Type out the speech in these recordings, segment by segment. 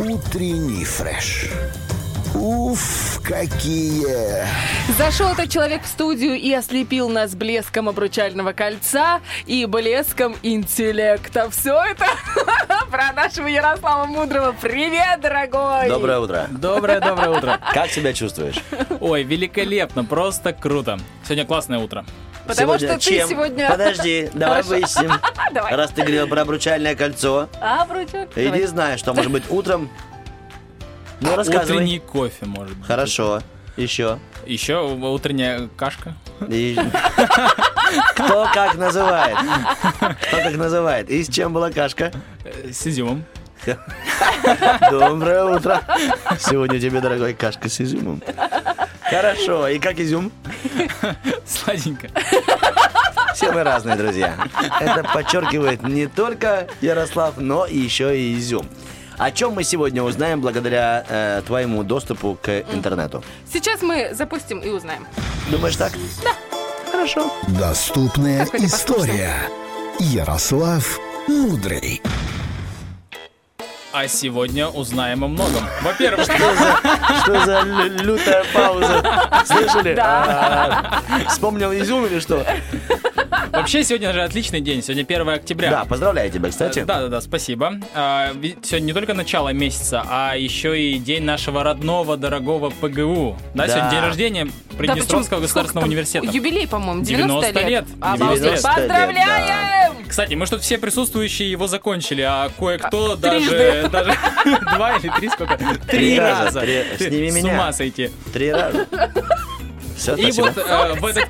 Утренний фреш. Уф, какие! Зашел этот человек в студию и ослепил нас блеском обручального кольца и блеском интеллекта. Все это про нашего Ярослава Мудрого. Привет, дорогой! Доброе утро. Доброе-доброе утро. Как себя чувствуешь? Ой, великолепно, просто круто. Сегодня классное утро. Потому Сегодня что ты чем? сегодня... Подожди, давай Хорошо. выясним. Давай. Раз ты говорил про обручальное кольцо, А, обручок? иди Давай. знаешь, что может быть утром. Ну, рассказывай. Утренний кофе, может быть. Хорошо. Еще. Еще утренняя кашка. И- Кто как называет? Кто как называет? И с чем была кашка? э, С изюмом. Доброе утро. Сегодня тебе, дорогой, кашка с изюмом. Хорошо. И как изюм? Сладенько. Все мы разные, друзья. Это подчеркивает не только Ярослав, но и еще и изюм. О чем мы сегодня узнаем благодаря э, твоему доступу к интернету? Сейчас мы запустим и узнаем. Думаешь так? Да. Хорошо. Доступная Какой-то история. Ярослав Мудрый. А сегодня узнаем о многом. Во-первых, Что за лю- лютая пауза? Слышали? Да. А, Вспомнил изюм или что? Вообще сегодня же отличный день. Сегодня 1 октября. Да, поздравляю тебя, кстати. Да, да, да, спасибо. А, сегодня не только начало месяца, а еще и день нашего родного, дорогого ПГУ. Да, Да. сегодня день рождения Да, Приднестровского почему? государственного университета. Юбилей, по-моему, 90 90, лет. Обалдеть. 90 лет, Поздравляем! Кстати, мы что-то все присутствующие его закончили, а кое-кто А, даже, даже два или три сколько? Три раза, раза. три. Ты Сними С меня. ума сойти. Три раза. Все, И спасибо. вот э, в, этот,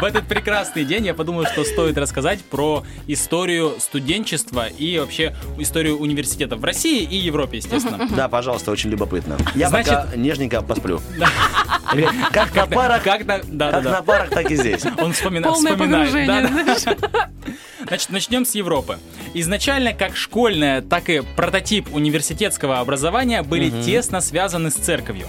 в этот прекрасный день я подумал, что стоит рассказать про историю студенчества и вообще историю университета в России и Европе, естественно. Да, пожалуйста, очень любопытно. Я Значит- пока нежненько посплю. Как на парах, Как на, да, да, как да. на парах, так и здесь. Он вспоминает. Значит, начнем с Европы. Изначально как школьное, так и прототип университетского образования были тесно связаны с церковью.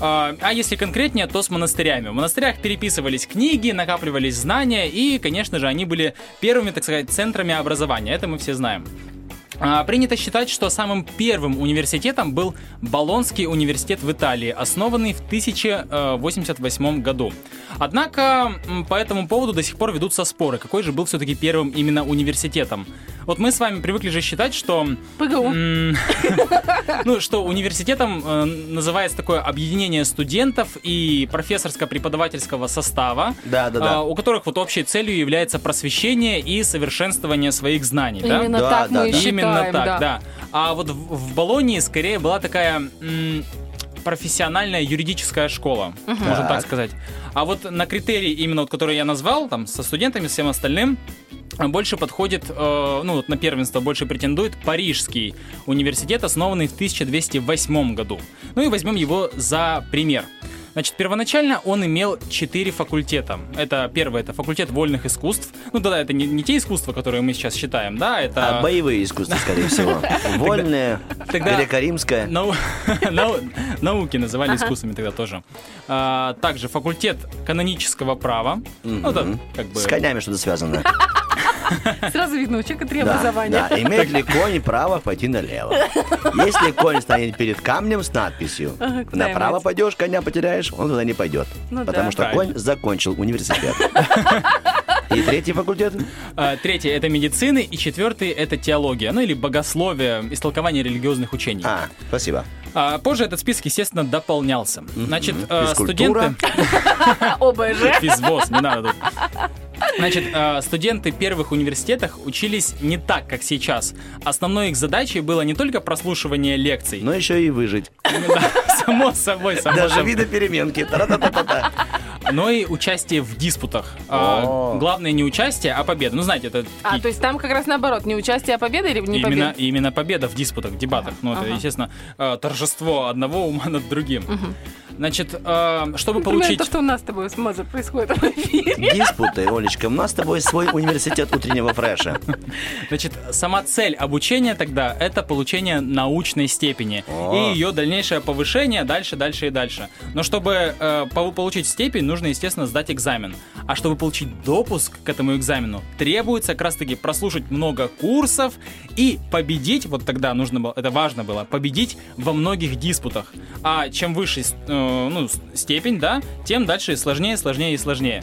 А, а если конкретнее, то с монастырями. В монастырях переписывались книги, накапливались знания, и, конечно же, они были первыми, так сказать, центрами образования. Это мы все знаем. А, Принято считать, что самым первым университетом был Болонский университет в Италии, основанный в 1088 году. Однако по этому поводу до сих пор ведутся споры, какой же был все-таки первым именно университетом. Вот мы с вами привыкли же считать, что ПГУ. Ну, что университетом э, называется такое объединение студентов и профессорско-преподавательского состава, Да, да, да. а, у которых вот общей целью является просвещение и совершенствование своих знаний. Именно так мы считаем. Именно так, да. да. А вот в, в Болонии скорее была такая м, профессиональная юридическая школа, можно Так. так сказать. А вот на критерии, именно вот, которые я назвал, там, со студентами, с всем остальным, больше подходит, э, ну вот на первенство больше претендует Парижский университет, основанный в 1208 году. Ну и возьмем его за пример. Значит, первоначально он имел четыре факультета. Это первый, это факультет вольных искусств. Ну да, это не, не те искусства, которые мы сейчас считаем, да, это... А боевые искусства, скорее всего. Вольные, нау- Науки называли искусствами тогда тоже. А, также факультет канонического права. Ну, да, как бы... С конями что-то связано. Сразу видно, у человека три Да, образования. да. Имеет ли конь право пойти налево? Если конь стоит перед камнем с надписью Ага, «Направо пойдешь, коня потеряешь», он туда не пойдет. Ну Потому да. что конь закончил университет. И третий факультет? А, Третий это медицины, и четвертый это теология, ну или богословие, истолкование религиозных учений. А, спасибо. А позже этот список, естественно, дополнялся. Значит, Физкультура. студенты... ОБЖ. Физвоз, не надо тут. Значит, студенты первых университетах учились не так, как сейчас. Основной их задачей было не только прослушивание лекций, Но еще и выжить. Да, само собой, само Даже виды переменки. Тара-та-та-та-та. Но и участие в диспутах. А. Главное не участие, а победа. Ну, знаете, это А, и- то есть там как раз наоборот, не участие, а победа или не именно, победа? именно победа в диспутах, в дебатах. Ну, это, Ага. естественно, э, торжество одного ума над другим. Значит, э, чтобы Примерно получить... то, что у нас с тобой с Маза происходит в эфире. Диспуты, Олечка. У нас с тобой свой университет утреннего фреша. Значит, сама цель обучения тогда — это получение научной степени О. и ее дальнейшее повышение дальше, дальше и дальше. Но чтобы э, по- получить степень, нужно, естественно, сдать экзамен. А чтобы получить допуск к этому экзамену, требуется как раз-таки прослушать много курсов и победить, вот тогда нужно было, это важно было, победить во многих диспутах. А чем выше э, ну, степень, да, тем дальше сложнее, сложнее и сложнее.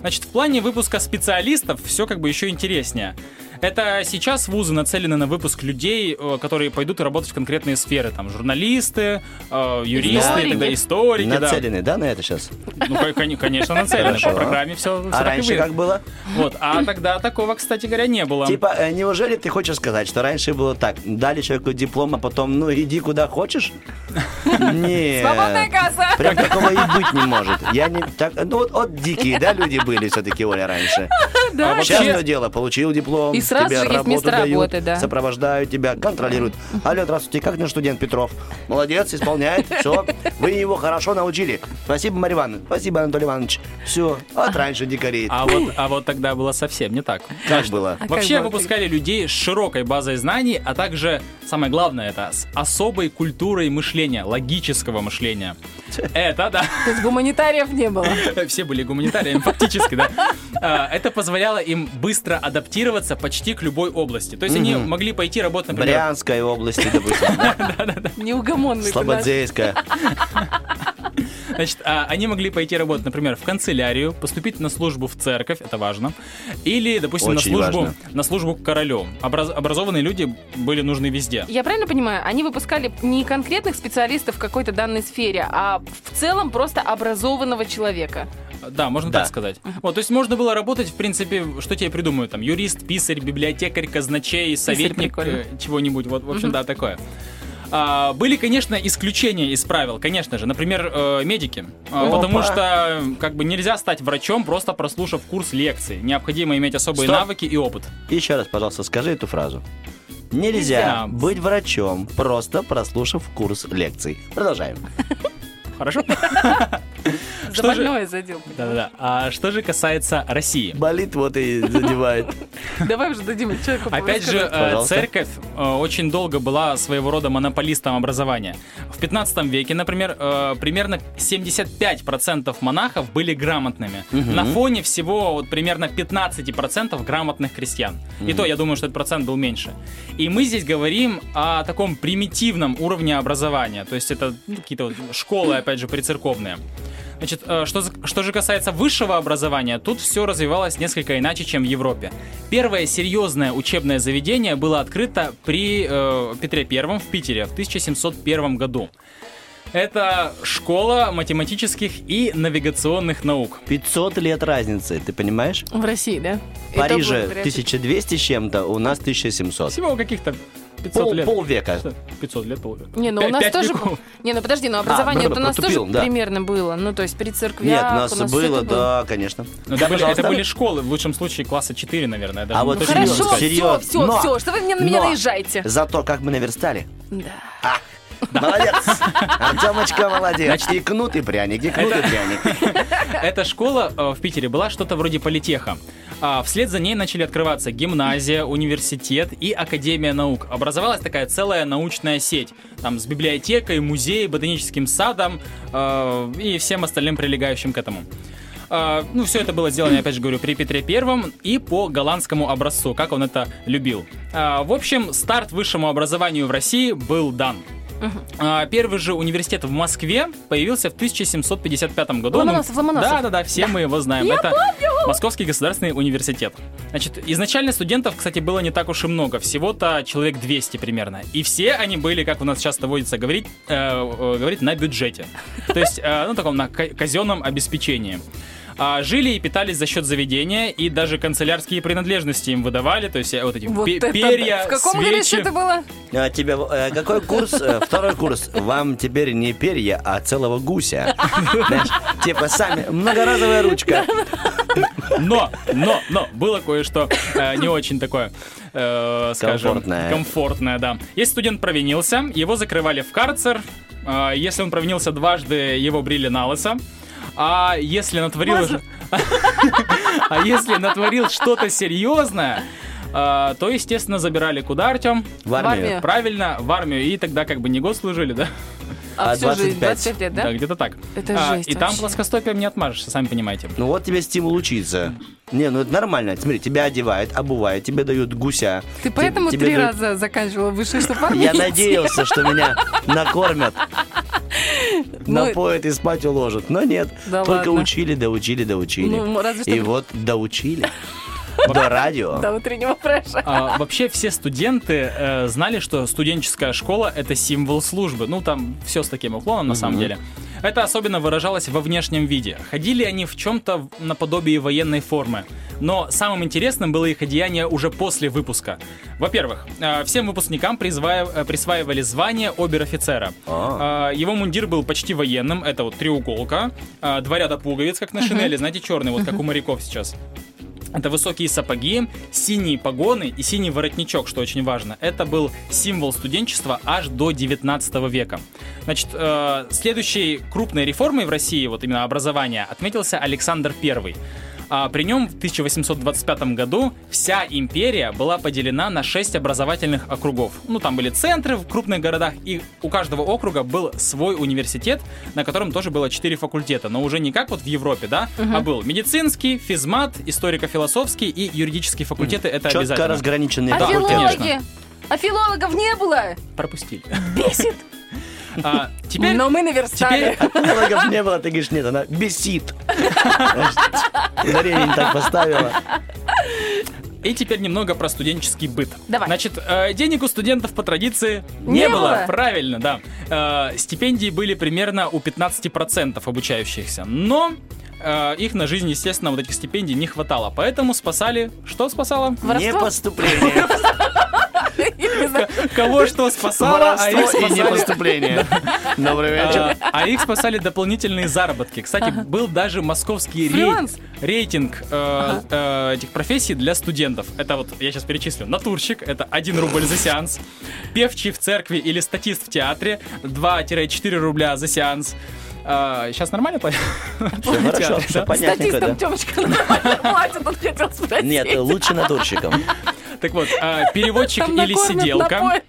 Значит, в плане выпуска специалистов все как бы еще интереснее. Это сейчас вузы нацелены на выпуск людей, э, которые пойдут работать в конкретные сферы. Там журналисты, э, юристы, Историки. тогда историки, да. Нацелены, да, на это сейчас? Ну, ко- кон- конечно, нацелены. Хорошо. По программе все, А раньше как было? Вот. А тогда такого, кстати говоря, не было. Типа, э, неужели ты хочешь сказать, что раньше было так, дали человеку диплом, а потом, ну, иди куда хочешь? Нет. Свободная касса! Прям такого и быть не может. Я не так, ну вот, вот дикие, да, люди были все-таки, Оля, раньше. Да. А Сейчас что дело, получил диплом, И сразу тебе же есть работу место дают, работы, да. сопровождают тебя, контролируют. Алло, здравствуйте, как наш студент Петров? Молодец, исполняет, все. Вы его хорошо научили. Спасибо, Марья Ивановна. Спасибо, Анатолий Иванович. Все, от раньше дикарей. А вот, а вот тогда было совсем не так. Как было? А как Вообще было? выпускали людей с широкой базой знаний, а также, самое главное, это с особой культурой мышления, логического мышления. Это, да, То есть гуманитариев не было. все были гуманитариями, фактически, да. А, Это позволяло им быстро адаптироваться почти к любой области. То есть они могли пойти работать, например, Брянской области, допустим? Неугомонный. Слободзейская. Значит, а, они могли пойти работать, например, в канцелярию, поступить на службу в церковь, это важно, или, допустим, на службу, важно. на службу к королю. Образ- образованные люди были нужны везде. Я правильно понимаю, они выпускали не конкретных специалистов в какой-то данной сфере, а в целом просто образованного человека. Да, можно Да. так сказать. Вот, то есть можно было работать, в принципе, что тебе придумают, там, юрист, писарь, библиотекарь, казначей, советник, э, чего-нибудь, вот, в общем, да, такое. А, были, конечно, исключения из правил, конечно же, например, э, медики, А, Опа. потому что как бы нельзя стать врачом просто прослушав курс лекций, необходимо иметь особые Стоп. навыки и опыт. Еще раз, пожалуйста, скажи эту фразу. Нельзя Нельзя. быть врачом, просто прослушав курс лекций. Продолжаем. Хорошо? За Что же- задел. Да-да-да. А что же касается России? Болит вот и задевает. Давай уже дадим человеку Опять же, э, церковь э, очень долго была своего рода монополистом образования. В 15 веке, например, э, примерно 75% монахов были грамотными. На фоне всего вот примерно 15% грамотных крестьян. И то, я думаю, что этот процент был меньше. И мы здесь говорим о таком примитивном уровне образования. То есть это какие-то школы, опять же, прицерковные. Значит, э, что, что же касается высшего образования, тут все развивалось несколько иначе, чем в Европе. Первое серьезное учебное заведение было открыто при э, Петре Первом в Питере в 1701 году. Это школа математических и навигационных наук. 500 лет разницы, ты понимаешь? В России, да? В Париже Это благодаря- 1200 с чем-то, у нас 1700. Всего каких-то 500 Пол, лет. полвека. 500 лет, полвека. Не, ну у нас тоже... веков. Не, ну подожди, ну образование А, у нас тоже да. примерно было. Ну, то есть при церквях Нет, у нас, всё было, это да, конечно. Ну, это, Да, были, это были школы, в лучшем случае класса 4, наверное. даже А вот Ну хорошо, все, все, Но- все, что вы мне на меня но наезжаете. Зато как мы наверстали. Да. Молодец! Артемочка молодец. И кнут, и пряник, и кнут, и пряник. Эта школа э, в Питере была что-то вроде политеха. А вслед за ней начали открываться гимназия, университет и Академия наук. Образовалась такая целая научная сеть. Там с библиотекой, музеем, ботаническим садом э, и всем остальным прилегающим к этому. А, ну, все это было сделано, опять же говорю, при Петре Первом и по голландскому образцу, как он это любил. А, в общем, старт высшему образованию в России был дан. А, Первый же университет в Москве появился в 1755 году. Ломоносов, Ну, Ломоносов. Да, да, да, все мы его знаем. Это Московский государственный университет. Значит, изначально студентов, кстати, было не так уж и много, всего-то человек 200 примерно. И все они были, как у нас часто водится говорить, э, э, говорить на бюджете. То есть, э, ну, таком на ка- казенном обеспечении. А, жили и питались за счет заведения, и даже канцелярские принадлежности им выдавали, то есть э, вот эти Вот пе- это да. перья, В каком свечи. это было? А тебе э, какой курс? Э, Второй курс. Вам теперь не перья, а целого гуся. Знаешь, типа сами, многоразовая ручка. Но, но, но, было кое-что э, не очень такое, э, скажем, Комфортное. комфортное, да. Если студент провинился, его закрывали в карцер. Э, если он провинился дважды, его брили на лысо. А если натворил... А если натворил что-то серьезное, э, то, естественно, забирали куда, Артем? В армию. Правильно, в армию. И тогда как бы не год служили, да? А, А всю жизнь, 25? 25 лет, Да, да? где-то так. Это А, жесть и там плоскостопием не отмажешься, сами понимаете. Ну вот тебе стимул учиться. Не, ну это нормально. Смотри, тебя одевают, обувают, тебе дают гуся. Ты поэтому тебе три дают- раза заканчивала высшее, чтобы Я надеялся, что меня накормят, напоят и спать уложат. Но нет. Да Только ладно. учили, доучили, доучили. Ну, разве что- И вот доучили. До радио. До утреннего фреша. А, вообще все студенты э, знали, что студенческая школа это символ службы. Ну, там все с таким уклоном, на самом деле. Это особенно выражалось во внешнем виде. Ходили они в чем-то наподобие военной формы. Но самым интересным было их одеяние уже после выпуска. Во-первых, э, всем выпускникам э, присваивали звание обер-офицера. А. Э, Его мундир был почти военным. Это вот треуголка, два ряда пуговиц, как на шинели, знаете, черный, вот как у моряков сейчас. Это высокие сапоги, синие погоны и синий воротничок, что очень важно. Это был символ студенчества аж до 19 века. Значит, э, следующей крупной реформой в России, вот именно образования, отметился Александр I. А при нем в 1825 году вся империя была поделена на 6 образовательных округов. Ну, там были центры в крупных городах, и у каждого округа был свой университет, на котором тоже было 4 факультета, но уже не как вот в Европе, да, а был медицинский, физмат, историко-философский и юридический факультеты, это Четко обязательно. разграниченные А Да, факультеты. филологи? А филологов не было? Пропустили. Бесит. А, теперь... Но мы наверстали. Теперь Филологов не было, ты говоришь, нет, она бесит. Ударение не так поставила. И теперь немного про студенческий быт. Давай. Значит, э, денег у студентов по традиции не, Не было. было? Правильно, да. Э, стипендии были примерно у 15% обучающихся. Но э, их на жизнь, естественно, вот этих стипендий не хватало. Поэтому спасали... Что спасало? Не Воровство? поступление. Не знаю. Кого что спасало, а их Воровство и не спасали... поступление. Добрый вечер. А, а их спасали дополнительные заработки. Кстати, был даже московский рейтинг э, э, этих профессий для студентов. Это вот, я сейчас перечислю. Натурщик, это 1 рубль за сеанс. Певчий в церкви или статист в театре, 2-4 рубля за сеанс. сейчас нормально платят? Все хорошо, все понятненько, Статистам да? Тёмочка нормально платит, он хотел спросить. Нет, лучше натурщиком. Так вот, а, переводчик или сиделка.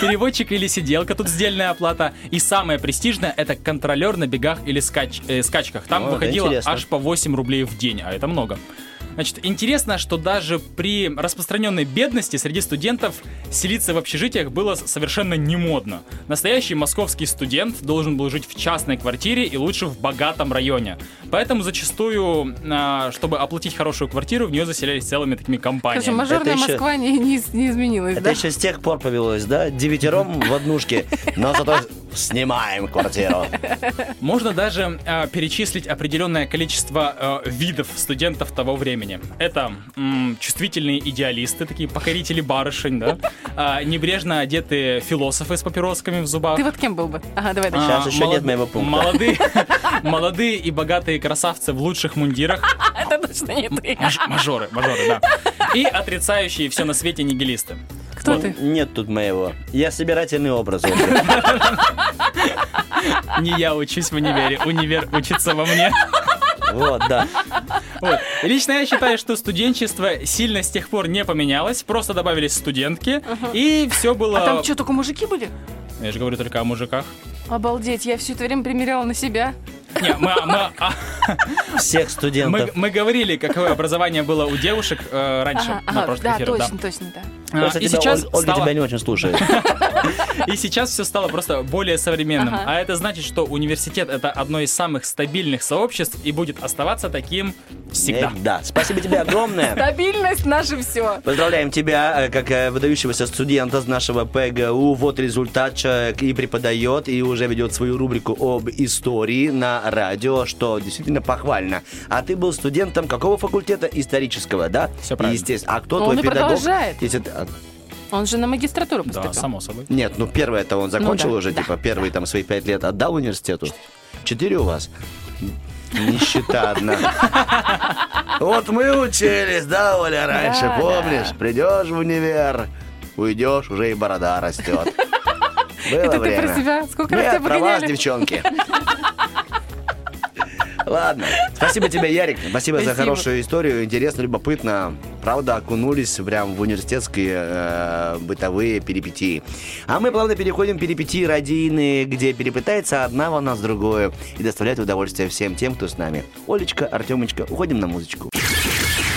Переводчик или сиделка, тут сдельная оплата. И самое престижное это контролер на бегах или скач- э, скачках. Там О, выходило интересно. аж по 8 рублей в день, а это много. Значит, интересно, что даже при распространенной бедности среди студентов селиться в общежитиях было совершенно не модно. Настоящий московский студент должен был жить в частной квартире и лучше в богатом районе. Поэтому зачастую, а, чтобы оплатить хорошую квартиру, в нее заселялись целыми такими компаниями. мажорная Это еще- Москва не, не, не изменилась, Это да? еще с тех пор повелось, да? Девятером в однушке, но зато снимаем квартиру. Можно даже э, перечислить определенное количество э, видов студентов того времени. Это м, чувствительные идеалисты, такие покорители барышень, да, А, небрежно одетые философы с папиросками в зубах. Ты вот кем был бы? Ага, давай дальше. Сейчас еще нет моего пункта. Молодые, молодые и богатые красавцы в лучших мундирах. Это точно не ты. Маж- мажоры, мажоры, да. И отрицающие все на свете нигилисты. Кто Вот ты? Нет тут моего. Я собирательный образ. Не я учусь в универе, универ учится во мне. Вот, да. Вот. Лично я считаю, что студенчество сильно с тех пор не поменялось, просто добавились студентки, и все было... А там что, только мужики были? Я же говорю только о мужиках. Обалдеть, я все это время примеряла на себя. Не, мы, мы, а, Всех мы, студентов. мы говорили, какое образование было у девушек э, раньше, Ага, на ага, прошлых да, эфирах, да. точно, точно, да. А, и тебя сейчас Оль- Ольга стало- тебя не очень слушает. И сейчас все стало просто более современным. Ага. А это значит, что университет это одно из самых стабильных сообществ и будет оставаться таким всегда. Э, Да. Спасибо тебе огромное. Стабильность наше все. Поздравляем тебя, э, как э, выдающегося студента с нашего ПГУ. Вот результат. Человек и преподает, и уже ведет свою рубрику об истории на радио, что действительно похвально. А ты был студентом какого факультета? Исторического, да? Всё правильно. Естественно. А кто Он твой и педагог? продолжает. Если а, Он же на магистратуру Да, поступил. само собой. Нет, ну первое это он закончил Ну да, уже, да, типа первые там свои пять лет отдал университету. Четыре у вас? Нищета одна. Вот мы учились, да, Оля, раньше, Да, помнишь? да. Придешь в универ, уйдешь, уже и борода растет. Было Это ты время. про себя? Сколько раз тебя про вас, девчонки. Ладно. Спасибо тебе, Ярик. Спасибо, за Спасибо. хорошую историю. Интересно, любопытно. Правда, окунулись прям в университетские э, бытовые перипетии. А мы плавно переходим в перипетии радийные, где перепытается одна волна с другой и доставляет удовольствие всем тем, кто с нами. Олечка, Артемочка, уходим на музычку.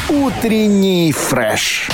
Утренний фреш.